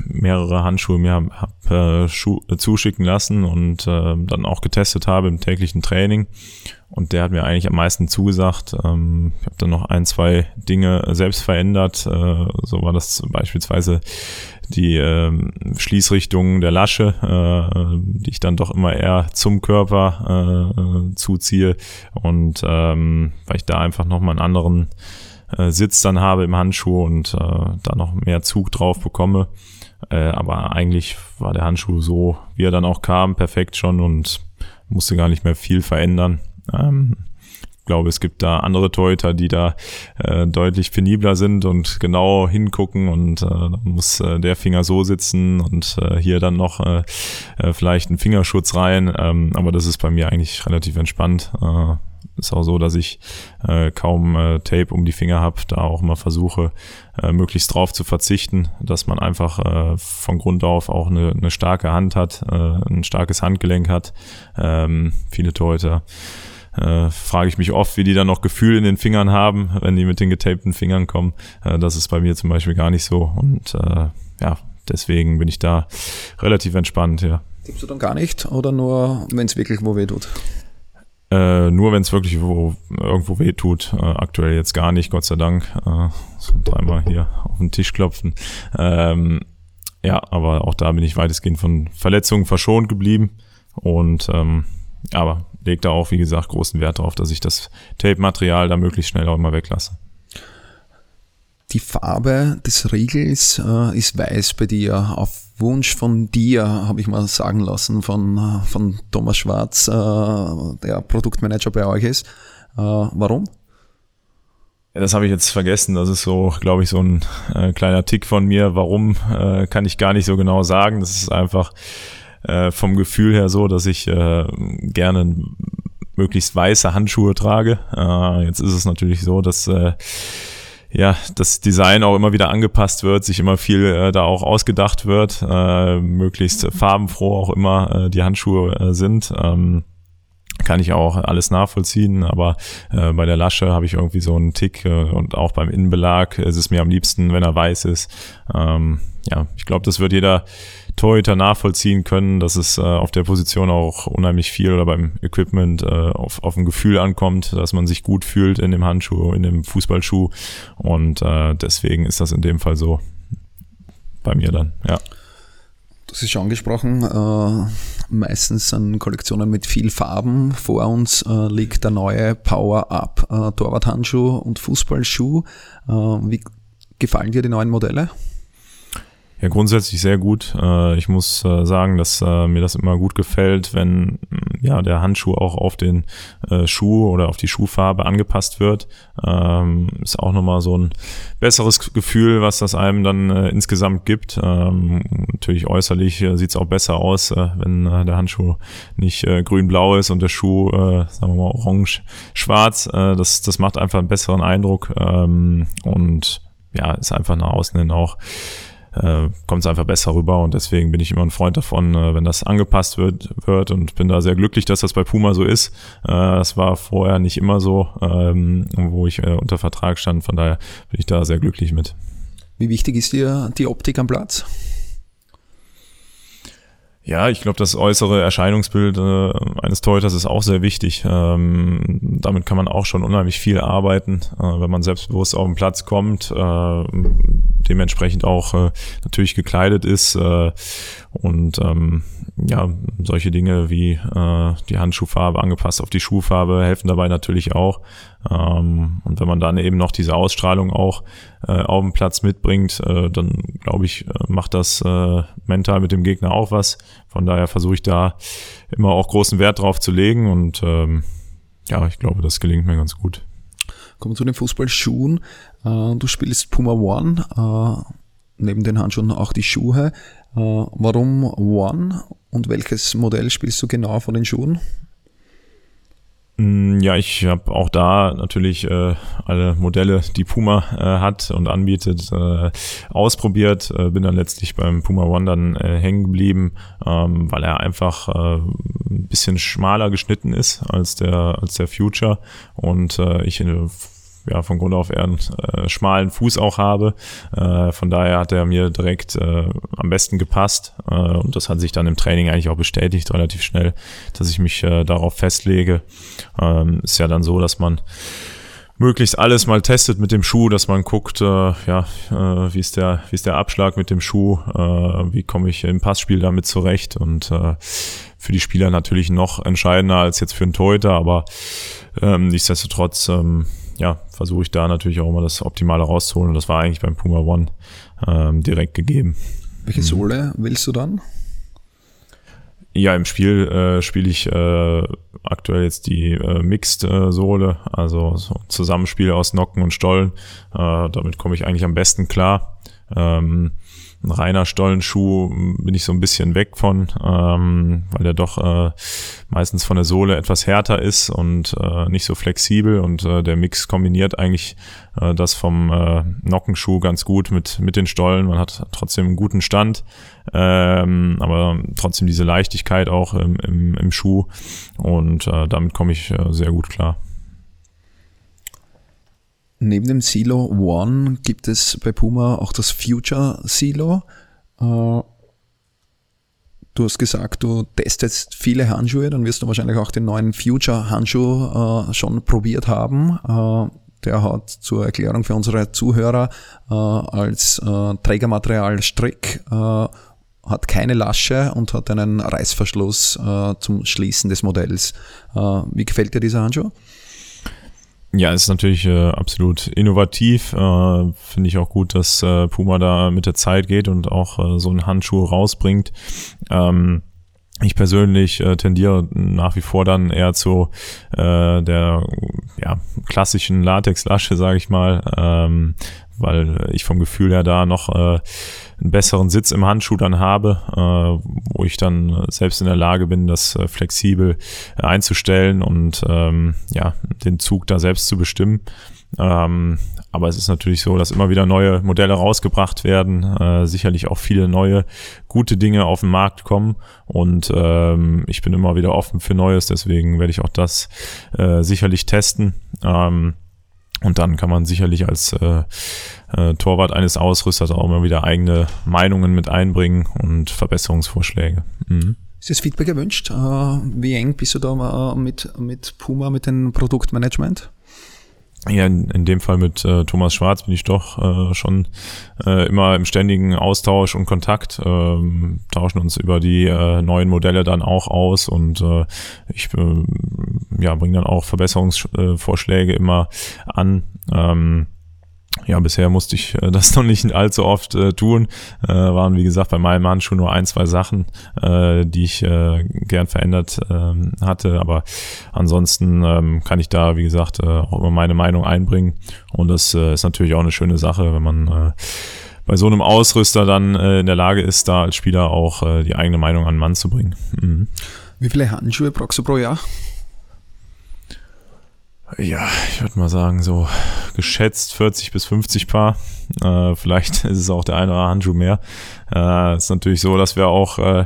mehrere Handschuhe mir hab, äh, äh, zuschicken lassen und äh, dann auch getestet habe im täglichen Training. Und der hat mir eigentlich am meisten zugesagt. Ähm, ich habe dann noch ein, zwei Dinge selbst verändert. Äh, so war das beispielsweise die äh, Schließrichtung der Lasche, äh, die ich dann doch immer eher zum Körper äh, zuziehe. Und ähm, weil ich da einfach nochmal einen anderen äh, Sitz dann habe im Handschuh und äh, da noch mehr Zug drauf bekomme. Äh, aber eigentlich war der Handschuh so, wie er dann auch kam, perfekt schon und musste gar nicht mehr viel verändern. Ähm, ich glaube, es gibt da andere Torhüter, die da äh, deutlich penibler sind und genau hingucken und äh, muss äh, der Finger so sitzen und äh, hier dann noch äh, äh, vielleicht ein Fingerschutz rein. Ähm, aber das ist bei mir eigentlich relativ entspannt. Äh, ist auch so, dass ich äh, kaum äh, Tape um die Finger habe, da auch mal versuche, äh, möglichst drauf zu verzichten, dass man einfach äh, von Grund auf auch eine, eine starke Hand hat, äh, ein starkes Handgelenk hat. Ähm, viele Torhüter äh, frage ich mich oft, wie die dann noch Gefühl in den Fingern haben, wenn die mit den getapten Fingern kommen. Äh, das ist bei mir zum Beispiel gar nicht so. Und äh, ja, deswegen bin ich da relativ entspannt, ja. Tippst du dann gar nicht oder nur, wenn es wirklich wo weh tut? Äh, nur wenn es wirklich wo, irgendwo weh tut. Äh, aktuell jetzt gar nicht, Gott sei Dank. Äh, so dreimal hier auf den Tisch klopfen. Ähm, ja, aber auch da bin ich weitestgehend von Verletzungen verschont geblieben. Und ähm, aber legt da auch, wie gesagt, großen Wert darauf, dass ich das Tape-Material da möglichst schnell auch immer weglasse. die Farbe des Riegels äh, ist weiß bei dir. Auf Wunsch von dir, habe ich mal sagen lassen, von, von Thomas Schwarz, äh, der Produktmanager bei euch ist. Äh, warum? Ja, das habe ich jetzt vergessen. Das ist so, glaube ich, so ein äh, kleiner Tick von mir. Warum, äh, kann ich gar nicht so genau sagen. Das ist einfach äh, vom Gefühl her so, dass ich äh, gerne möglichst weiße Handschuhe trage. Jetzt ist es natürlich so, dass ja, das Design auch immer wieder angepasst wird, sich immer viel äh, da auch ausgedacht wird, äh, möglichst farbenfroh auch immer äh, die Handschuhe äh, sind. Ähm, kann ich auch alles nachvollziehen, aber äh, bei der Lasche habe ich irgendwie so einen Tick äh, und auch beim Innenbelag ist es mir am liebsten, wenn er weiß ist. Ähm, ja, ich glaube, das wird jeder Torhüter nachvollziehen können, dass es äh, auf der Position auch unheimlich viel oder beim Equipment äh, auf, auf ein Gefühl ankommt, dass man sich gut fühlt in dem Handschuh, in dem Fußballschuh und äh, deswegen ist das in dem Fall so bei mir dann, ja. Das ist schon angesprochen. Äh, meistens sind Kollektionen mit viel Farben. Vor uns äh, liegt der neue Power-Up äh, Torwart-Handschuh und Fußballschuh. Äh, wie gefallen dir die neuen Modelle? Ja, grundsätzlich sehr gut. Äh, ich muss äh, sagen, dass äh, mir das immer gut gefällt, wenn mm, ja der Handschuh auch auf den Schuh oder auf die Schuhfarbe angepasst wird. Ähm, ist auch nochmal so ein besseres Gefühl, was das einem dann insgesamt gibt. Ähm, natürlich äußerlich sieht es auch besser aus, wenn der Handschuh nicht grün-blau ist und der Schuh, sagen wir mal, orange-schwarz. das, das macht einfach einen besseren Eindruck ähm, und ja, ist einfach nach außen hin auch äh, kommt es einfach besser rüber und deswegen bin ich immer ein Freund davon, äh, wenn das angepasst wird, wird und bin da sehr glücklich, dass das bei Puma so ist. Äh, das war vorher nicht immer so, ähm, wo ich äh, unter Vertrag stand, von daher bin ich da sehr glücklich mit. Wie wichtig ist dir die Optik am Platz? Ja, ich glaube, das äußere Erscheinungsbild äh, eines Torhüters ist auch sehr wichtig. Ähm, damit kann man auch schon unheimlich viel arbeiten, äh, wenn man selbstbewusst auf den Platz kommt, äh, dementsprechend auch äh, natürlich gekleidet ist äh, und ähm, ja, solche Dinge wie äh, die Handschuhfarbe angepasst auf die Schuhfarbe helfen dabei natürlich auch. Ähm, und wenn man dann eben noch diese Ausstrahlung auch äh, auf dem Platz mitbringt, äh, dann glaube ich, äh, macht das äh, mental mit dem Gegner auch was. Von daher versuche ich da immer auch großen Wert drauf zu legen und ähm, ja, ich glaube, das gelingt mir ganz gut. Kommen wir zu den Fußballschuhen. Äh, du spielst Puma One, äh, neben den Handschuhen auch die Schuhe. Äh, warum One und welches Modell spielst du genau von den Schuhen? Mm, ja, ich habe auch da natürlich äh, alle Modelle, die Puma äh, hat und anbietet, äh, ausprobiert. Äh, bin dann letztlich beim Puma One dann äh, hängen geblieben, ähm, weil er einfach äh, ein bisschen schmaler geschnitten ist als der als der Future und äh, ich äh, ja, von Grund auf eher einen äh, schmalen Fuß auch habe. Äh, von daher hat er mir direkt äh, am besten gepasst äh, und das hat sich dann im Training eigentlich auch bestätigt, relativ schnell, dass ich mich äh, darauf festlege. Ähm, ist ja dann so, dass man möglichst alles mal testet mit dem Schuh, dass man guckt, äh, ja, äh, wie ist der, wie ist der Abschlag mit dem Schuh, äh, wie komme ich im Passspiel damit zurecht und äh, für die Spieler natürlich noch entscheidender als jetzt für einen Torhüter, aber ähm, nichtsdestotrotz ähm, ja, versuche ich da natürlich auch immer das Optimale rauszuholen. Und das war eigentlich beim Puma One ähm, direkt gegeben. Welche mhm. Sohle willst du dann? Ja, im Spiel äh, spiele ich äh, aktuell jetzt die äh, Mixed-Sohle, also so Zusammenspiel aus Nocken und Stollen. Äh, damit komme ich eigentlich am besten klar. Ähm, ein reiner Stollenschuh bin ich so ein bisschen weg von, ähm, weil der doch äh, meistens von der Sohle etwas härter ist und äh, nicht so flexibel und äh, der Mix kombiniert eigentlich äh, das vom äh, Nockenschuh ganz gut mit, mit den Stollen. Man hat trotzdem einen guten Stand, ähm, aber trotzdem diese Leichtigkeit auch im, im, im Schuh und äh, damit komme ich äh, sehr gut klar. Neben dem Silo One gibt es bei Puma auch das Future Silo. Äh, du hast gesagt, du testest viele Handschuhe, dann wirst du wahrscheinlich auch den neuen Future Handschuh äh, schon probiert haben. Äh, der hat zur Erklärung für unsere Zuhörer als Trägermaterial Strick, hat keine Lasche und hat einen Reißverschluss zum Schließen des Modells. Wie gefällt dir dieser Handschuh? Ja, ist natürlich äh, absolut innovativ. Äh, Finde ich auch gut, dass äh, Puma da mit der Zeit geht und auch äh, so einen Handschuh rausbringt. Ähm, ich persönlich äh, tendiere nach wie vor dann eher zu äh, der ja, klassischen Latex-Lasche, sage ich mal, ähm, weil ich vom Gefühl her da noch äh, einen besseren Sitz im Handschuh dann habe, äh, wo ich dann selbst in der Lage bin, das äh, flexibel einzustellen und ähm, ja, den Zug da selbst zu bestimmen. Ähm, aber es ist natürlich so, dass immer wieder neue Modelle rausgebracht werden, äh, sicherlich auch viele neue gute Dinge auf den Markt kommen und ähm, ich bin immer wieder offen für Neues, deswegen werde ich auch das äh, sicherlich testen. Ähm, und dann kann man sicherlich als äh, äh, Torwart eines Ausrüsters auch immer wieder eigene Meinungen mit einbringen und Verbesserungsvorschläge. Mhm. Ist das Feedback gewünscht? Äh, wie eng bist du da äh, mit, mit Puma, mit dem Produktmanagement? Ja, in, in dem Fall mit äh, Thomas Schwarz bin ich doch äh, schon äh, immer im ständigen Austausch und Kontakt, ähm, tauschen uns über die äh, neuen Modelle dann auch aus und äh, ich äh, ja, bringe dann auch Verbesserungsvorschläge immer an. Ähm, ja, bisher musste ich äh, das noch nicht allzu oft äh, tun. Äh, waren, wie gesagt, bei meinem Handschuh nur ein, zwei Sachen, äh, die ich äh, gern verändert äh, hatte. Aber ansonsten ähm, kann ich da, wie gesagt, äh, auch immer meine Meinung einbringen. Und das ist natürlich auch eine schöne Sache, wenn man bei so einem Ausrüster dann in der Lage ist, da als Spieler auch die eigene Meinung an den Mann zu bringen. Mhm. Wie viele Handschuhe brauchst du pro Jahr? Ja, ich würde mal sagen, so geschätzt 40 bis 50 Paar. Äh, vielleicht ist es auch der eine oder andere mehr. Äh, ist natürlich so, dass wir auch äh,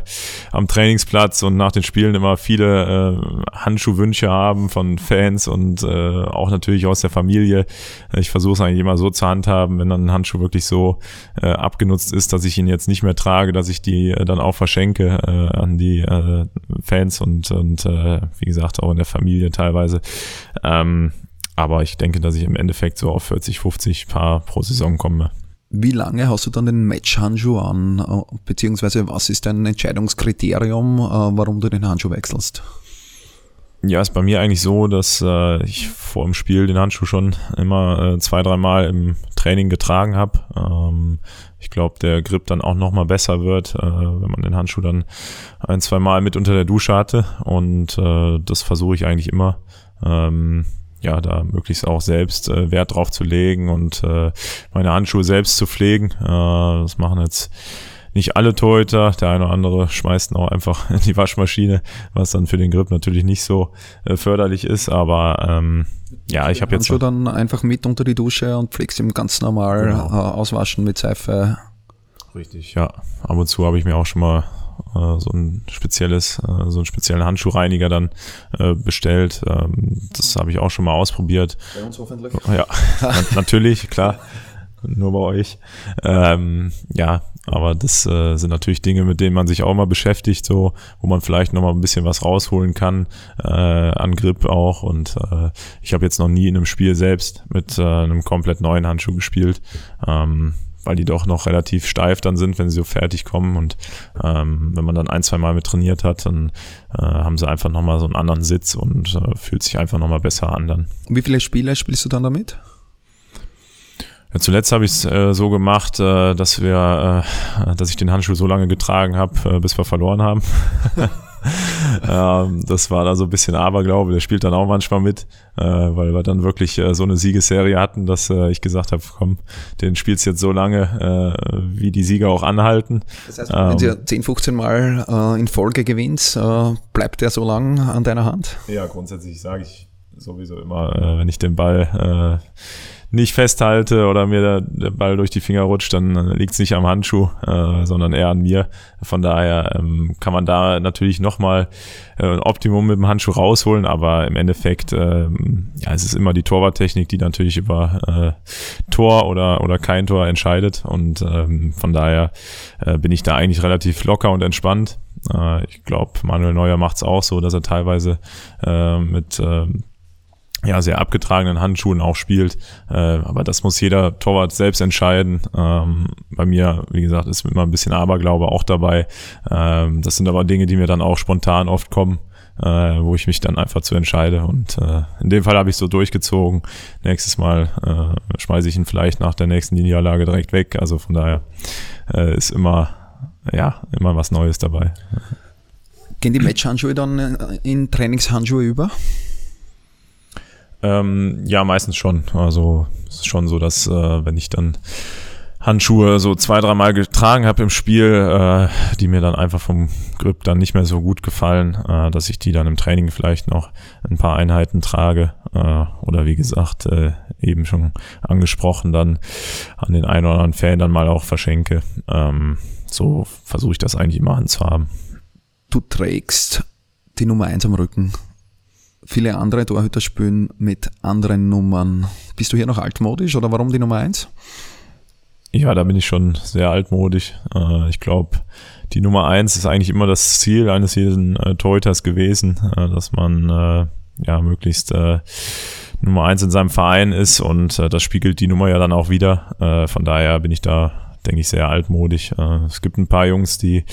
am Trainingsplatz und nach den Spielen immer viele äh, Handschuhwünsche haben von Fans und äh, auch natürlich aus der Familie. Ich versuche es eigentlich immer so zu handhaben, wenn dann ein Handschuh wirklich so äh, abgenutzt ist, dass ich ihn jetzt nicht mehr trage, dass ich die äh, dann auch verschenke äh, an die äh, Fans und, und äh, wie gesagt auch in der Familie teilweise. Ähm, aber ich denke, dass ich im Endeffekt so auf 40, 50 Paar pro Saison komme. Wie lange hast du dann den Match-Handschuh an? Beziehungsweise was ist dein Entscheidungskriterium, äh, warum du den Handschuh wechselst? Ja, ist bei mir eigentlich so, dass äh, ich vor dem Spiel den Handschuh schon immer äh, zwei, dreimal im Training getragen habe. Ähm, ich glaube, der Grip dann auch nochmal besser wird, äh, wenn man den Handschuh dann ein, zwei Mal mit unter der Dusche hatte. Und äh, das versuche ich eigentlich immer. Ähm, ja, da möglichst auch selbst äh, Wert drauf zu legen und äh, meine Handschuhe selbst zu pflegen. Äh, das machen jetzt nicht alle Torhüter. Der eine oder andere schmeißt auch einfach in die Waschmaschine, was dann für den Grip natürlich nicht so äh, förderlich ist. Aber ähm, ja, ich habe jetzt. Handschuh dann einfach mit unter die Dusche und pflegst ihn ganz normal genau. äh, auswaschen mit Seife. Richtig, ja. Ab und zu habe ich mir auch schon mal äh, so ein spezielles, äh, so einen speziellen Handschuhreiniger dann äh, bestellt. Ähm, das habe ich auch schon mal ausprobiert. Bei uns hoffentlich. Ja, natürlich, klar. Nur bei euch. Ähm, ja, aber das äh, sind natürlich Dinge, mit denen man sich auch mal beschäftigt, so, wo man vielleicht noch mal ein bisschen was rausholen kann, äh, an Grip auch. Und äh, ich habe jetzt noch nie in einem Spiel selbst mit äh, einem komplett neuen Handschuh gespielt. Ähm, weil die doch noch relativ steif dann sind, wenn sie so fertig kommen. Und ähm, wenn man dann ein, zwei Mal mit trainiert hat, dann äh, haben sie einfach nochmal so einen anderen Sitz und äh, fühlt sich einfach nochmal besser an dann. Wie viele Spiele spielst du dann damit? Ja, zuletzt habe ich es äh, so gemacht, äh, dass wir, äh, dass ich den Handschuh so lange getragen habe, äh, bis wir verloren haben. ähm, das war da so ein bisschen Aberglaube. Der spielt dann auch manchmal mit, äh, weil wir dann wirklich äh, so eine Siegesserie hatten, dass äh, ich gesagt habe, komm, den spielst jetzt so lange, äh, wie die Sieger auch anhalten. Das heißt, wenn du 10, 15 Mal äh, in Folge gewinnst, äh, bleibt der so lang an deiner Hand? Ja, grundsätzlich sage ich sowieso immer, wenn ich den Ball nicht festhalte oder mir der, der Ball durch die Finger rutscht, dann liegt es nicht am Handschuh, äh, sondern eher an mir. Von daher ähm, kann man da natürlich nochmal äh, ein Optimum mit dem Handschuh rausholen, aber im Endeffekt, ähm, ja, es ist immer die Torwarttechnik, die natürlich über äh, Tor oder, oder kein Tor entscheidet. Und ähm, von daher äh, bin ich da eigentlich relativ locker und entspannt. Äh, ich glaube, Manuel Neuer macht es auch so, dass er teilweise äh, mit äh, ja, sehr abgetragenen Handschuhen auch spielt. Äh, aber das muss jeder Torwart selbst entscheiden. Ähm, bei mir, wie gesagt, ist immer ein bisschen Aberglaube auch dabei. Ähm, das sind aber Dinge, die mir dann auch spontan oft kommen. äh, wo ich mich dann einfach zu entscheide. Und äh, in dem Fall habe ich so durchgezogen. Nächstes Mal äh, schmeiße ich ihn vielleicht nach der nächsten Niederlage direkt weg. Also von daher äh, ist immer, ja, immer was Neues dabei. Gehen die Matchhandschuhe dann äh, in Trainingshandschuhe über? Ähm, ja, meistens schon. Also es ist schon so, dass äh, wenn ich dann Handschuhe so zwei, dreimal getragen habe im Spiel, äh, die mir dann einfach vom Grip dann nicht mehr so gut gefallen, äh, dass ich die dann im Training vielleicht noch ein paar Einheiten trage äh, oder wie gesagt äh, eben schon angesprochen dann an den einen oder anderen Fan dann mal auch verschenke. Ähm, so versuche ich das eigentlich immer anzuhaben. Du trägst die Nummer 1 am Rücken. Viele andere Torhüter spielen mit anderen Nummern. Bist du hier noch altmodisch oder warum die Nummer 1? Ja, da bin ich schon sehr altmodisch. Äh, ich glaube, die Nummer eins ist eigentlich immer das Ziel eines jeden äh, Torhüters gewesen, äh, dass man ja möglichst Nummer eins in seinem Verein ist und das spiegelt die Nummer ja dann auch wieder. Von daher bin ich da, denke ich, sehr altmodisch. Äh, es gibt ein paar Jungs, die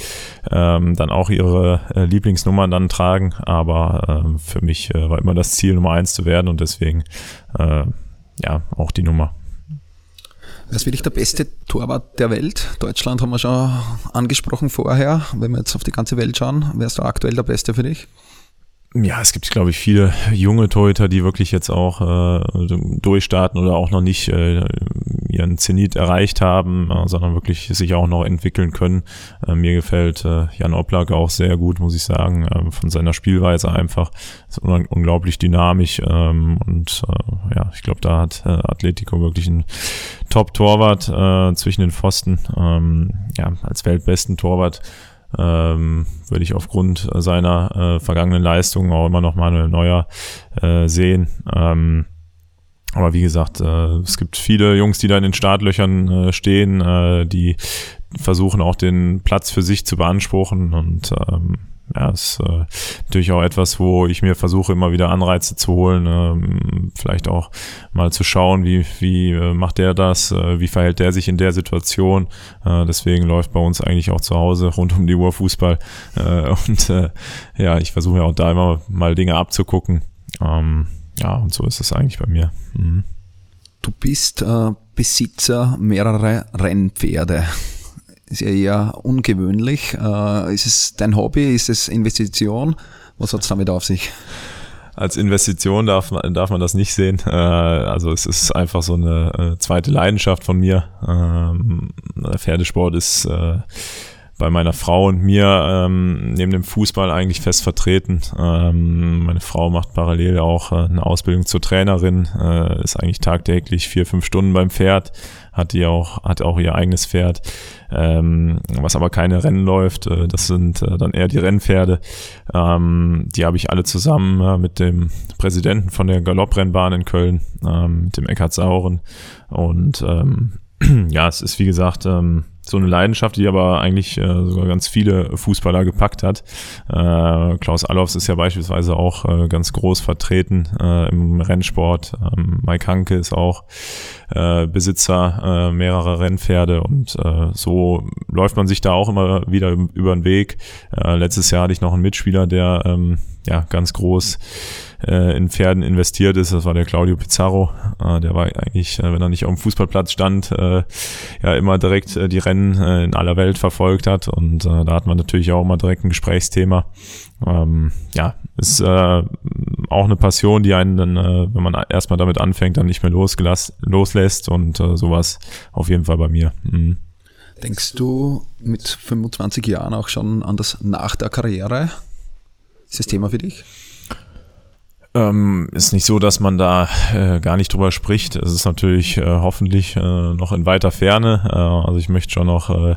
ähm, dann auch ihre äh, Lieblingsnummern dann tragen, aber äh, für mich äh, war immer das Ziel, Nummer eins zu werden und deswegen äh, ja auch die Nummer. Wer ist wirklich der beste Torwart der Welt? Deutschland haben wir schon angesprochen vorher. Wenn wir jetzt auf die ganze Welt schauen, wer ist da aktuell der Beste für dich? Ja, es gibt, glaube ich, viele junge Torhüter, die wirklich jetzt auch äh, durchstarten oder auch noch nicht äh, ihren Zenit erreicht haben, äh, sondern wirklich sich auch noch entwickeln können. Äh, mir gefällt äh, Jan Oblak auch sehr gut, muss ich sagen, äh, von seiner Spielweise einfach. Ist un unglaublich dynamisch ähm, und äh, ja, ich glaube, da hat äh, Atletico wirklich einen Top-Torwart äh, zwischen den Pfosten. Ähm, ja, als weltbesten Torwart ähm, würde ich aufgrund seiner äh, vergangenen Leistungen auch immer noch Manuel Neuer äh, sehen. Ähm, aber wie gesagt, äh, es gibt viele Jungs, die da in den Startlöchern äh, stehen, äh, die versuchen auch den Platz für sich zu beanspruchen und ähm, ja, ist äh, natürlich auch etwas, wo ich mir versuche, immer wieder Anreize zu holen, ähm, vielleicht auch mal zu schauen, wie, wie äh, macht der das, äh, wie verhält der sich in der Situation. Äh, deswegen läuft bei uns eigentlich auch zu Hause rund um die Uhr Fußball. Äh, und äh, ja, ich versuche ja auch da immer mal Dinge abzugucken. Ähm, ja, und so ist es eigentlich bei mir. Mhm. Du bist äh, Besitzer mehrerer Rennpferde ist ja eher ungewöhnlich. Äh, ist es dein Hobby? Ist es Investition? Was hat es damit auf sich? Als Investition darf man, darf man das nicht sehen. Äh, also es ist einfach so eine äh, zweite Leidenschaft von mir. Ähm, Pferdesport ist äh, bei meiner Frau und mir ähm, neben dem Fußball eigentlich fest vertreten. Ähm, meine Frau macht parallel auch äh, eine Ausbildung zur Trainerin, äh, ist eigentlich tagtäglich vier, fünf Stunden beim Pferd, hat die auch, hat auch ihr eigenes Pferd, ähm, was aber keine Rennen läuft. Äh, das sind äh, dann eher die Rennpferde. Ähm, die habe ich alle zusammen äh, mit dem Präsidenten von der Galopprennbahn in Köln, ähm, dem Eckhard Sauren. Und ähm, ja, es ist wie gesagt, ähm, so eine Leidenschaft, die aber eigentlich äh, sogar ganz viele Fußballer gepackt hat. Äh, Klaus Allofs ist ja beispielsweise auch äh, ganz groß vertreten äh, im Rennsport. Ähm, Mike Hanke ist auch äh, Besitzer äh, mehrerer Rennpferde und äh, so läuft man sich da auch immer wieder über den Weg. Äh, letztes Jahr hatte ich noch einen Mitspieler, der ähm, ja ganz groß äh, in Pferden investiert ist. Das war der Claudio Pizarro. Äh, der war eigentlich, äh, wenn er nicht auf dem Fußballplatz stand, äh, ja immer direkt äh, die Rennen äh, in aller Welt verfolgt hat. Und äh, da hat man natürlich auch immer direkt ein Gesprächsthema. Ähm, ja, ist äh, auch eine Passion, die einen dann, äh, wenn man erstmal damit anfängt, dann nicht mehr loslässt und äh, sowas auf jeden Fall bei mir. Mhm. Denkst du mit 25 Jahren auch schon an das nach der Karriere? Ist das Thema für dich? Ähm, ist nicht so, dass man da äh, gar nicht drüber spricht. Es ist natürlich äh, hoffentlich äh, noch in weiter Ferne. Äh, also ich möchte schon noch äh,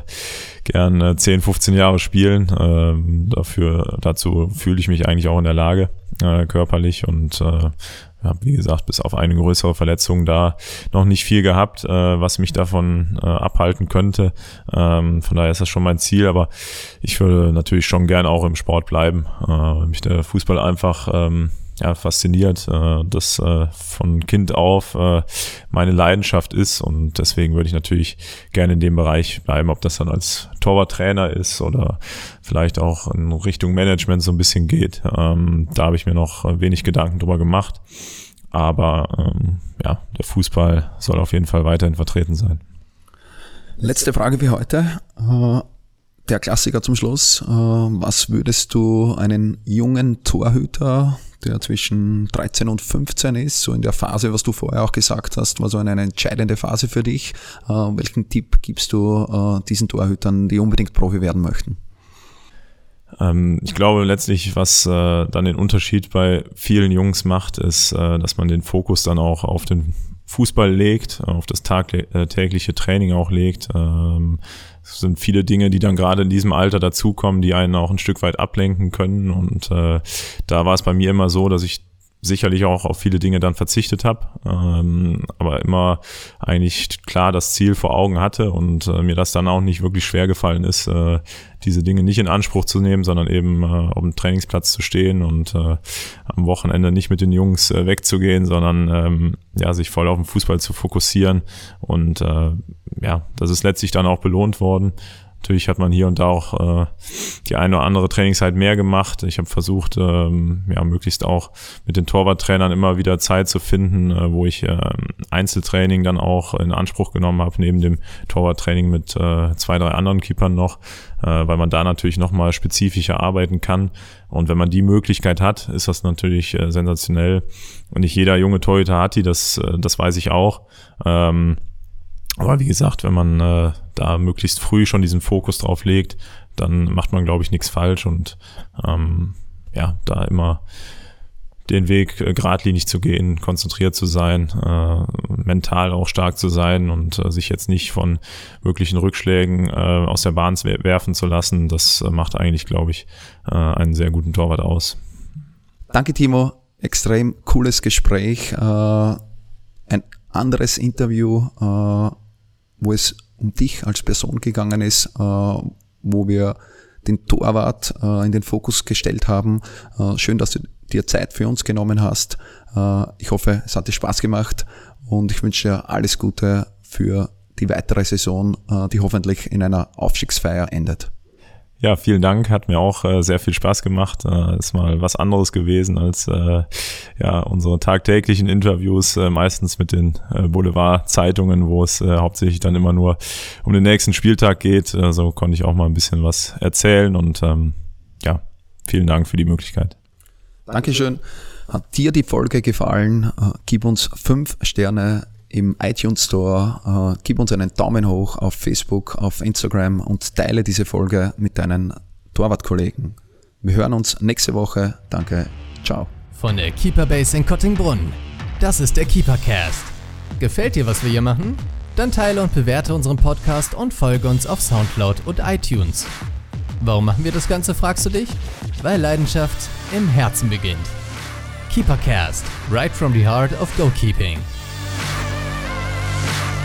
gern äh, 10, 15 Jahre spielen. Äh, dafür, dazu fühle ich mich eigentlich auch in der Lage, äh, körperlich und habe, wie gesagt, bis auf eine größere Verletzung da noch nicht viel gehabt, was mich davon abhalten könnte. Ähm, von daher ist das schon mein Ziel, aber ich würde natürlich schon gern auch im Sport bleiben. Äh, mich der Fußball einfach ähm, ja, fasziniert, äh, das äh, von Kind auf äh, meine Leidenschaft ist und deswegen würde ich natürlich gerne in dem Bereich bleiben, ob das dann als Torwarttrainer ist oder vielleicht auch in Richtung Management so ein bisschen geht. Ähm, da habe ich mir noch wenig Gedanken drüber gemacht, aber ähm, ja, der Fußball soll auf jeden Fall weiterhin vertreten sein. Letzte Frage für heute. Äh, der Klassiker zum Schluss. Äh, was würdest du einen jungen Torhüter der zwischen 13 und 15 ist, so in der Phase, was du vorher auch gesagt hast, war so eine, entscheidende Phase für dich. Äh, welchen Tipp gibst du äh, diesen Torhütern, die unbedingt Profi werden möchten? Ähm, ich glaube letztlich, was äh, dann den Unterschied bei vielen Jungs macht, ist, äh, dass man den Fokus dann auch auf den Fußball legt, auf das äh, tägliche Training auch legt. Ähm, es sind viele Dinge, die dann gerade in diesem Alter dazukommen, die einen auch ein Stück weit ablenken können. Und äh, da war es bei mir immer so, dass ich sicherlich auch auf viele Dinge dann verzichtet habe, ähm, aber immer eigentlich klar das Ziel vor Augen hatte und äh, mir das dann auch nicht wirklich schwer gefallen ist, äh, diese Dinge nicht in Anspruch zu nehmen, sondern eben äh, auf dem Trainingsplatz zu stehen und äh, am Wochenende nicht mit den Jungs äh, wegzugehen, sondern ähm, ja sich voll auf den Fußball zu fokussieren und äh, ja, das ist letztlich dann auch belohnt worden Natürlich hat man hier und da auch äh, die eine oder andere Trainingszeit mehr gemacht. Ich habe versucht, ähm, ja, möglichst auch mit den Torwarttrainern immer wieder Zeit zu finden, äh, wo ich äh, Einzeltraining dann auch in Anspruch genommen habe, neben dem Torwarttraining mit äh, zwei, drei anderen Keepern noch, äh, weil man da natürlich nochmal spezifischer arbeiten kann. Und wenn man die Möglichkeit hat, ist das natürlich äh, sensationell. Und nicht jeder junge Torhüter hat die, das, äh, das weiß ich auch. Ähm, aber wie gesagt, wenn man äh, da möglichst früh schon diesen Fokus drauf legt, dann macht man, glaube ich, nichts falsch und ähm, ja, da immer den Weg äh, geradlinig zu gehen, konzentriert zu sein, äh, mental auch stark zu sein und äh, sich jetzt nicht von wirklichen Rückschlägen äh, aus der Bahn werfen zu lassen, das äh, macht eigentlich, glaube ich, äh, einen sehr guten Torwart aus. Danke, Timo. Extrem cooles Gespräch. Äh, ein anderes Interview, äh, wo es um dich als Person gegangen ist, äh, wo wir den Torwart äh, in den Fokus gestellt haben. Äh, schön, dass du dir Zeit für uns genommen hast. Ich hoffe, es hat dir Spaß gemacht und ich wünsche dir alles Gute für die weitere Saison, die hoffentlich in einer Aufstiegsfeier endet. Ja, vielen Dank. Hat mir auch äh, sehr viel Spaß gemacht. Äh, ist mal was anderes gewesen als äh, ja unsere tagtäglichen Interviews, äh, meistens mit den äh, Boulevard-Zeitungen, wo es äh, hauptsächlich dann immer nur um den nächsten Spieltag geht. So konnte ich auch mal ein bisschen was erzählen und ähm, ja, vielen Dank für die Möglichkeit. Dankeschön. Hat dir die Folge gefallen? Gib uns fünf Sterne im iTunes Store. Äh, gib uns einen Daumen hoch auf Facebook, auf Instagram und teile diese Folge mit deinen Torwartkollegen. Wir hören uns nächste Woche. Danke. Ciao. Von der Keeper Base in Kottingbrunn. Das ist der Keepercast. Gefällt dir, was wir hier machen? Dann teile und bewerte unseren Podcast und folge uns auf Soundcloud und iTunes. Warum machen wir das Ganze, fragst du dich? Weil Leidenschaft im Herzen beginnt. Keepercast, right from the heart of goalkeeping. Thank you.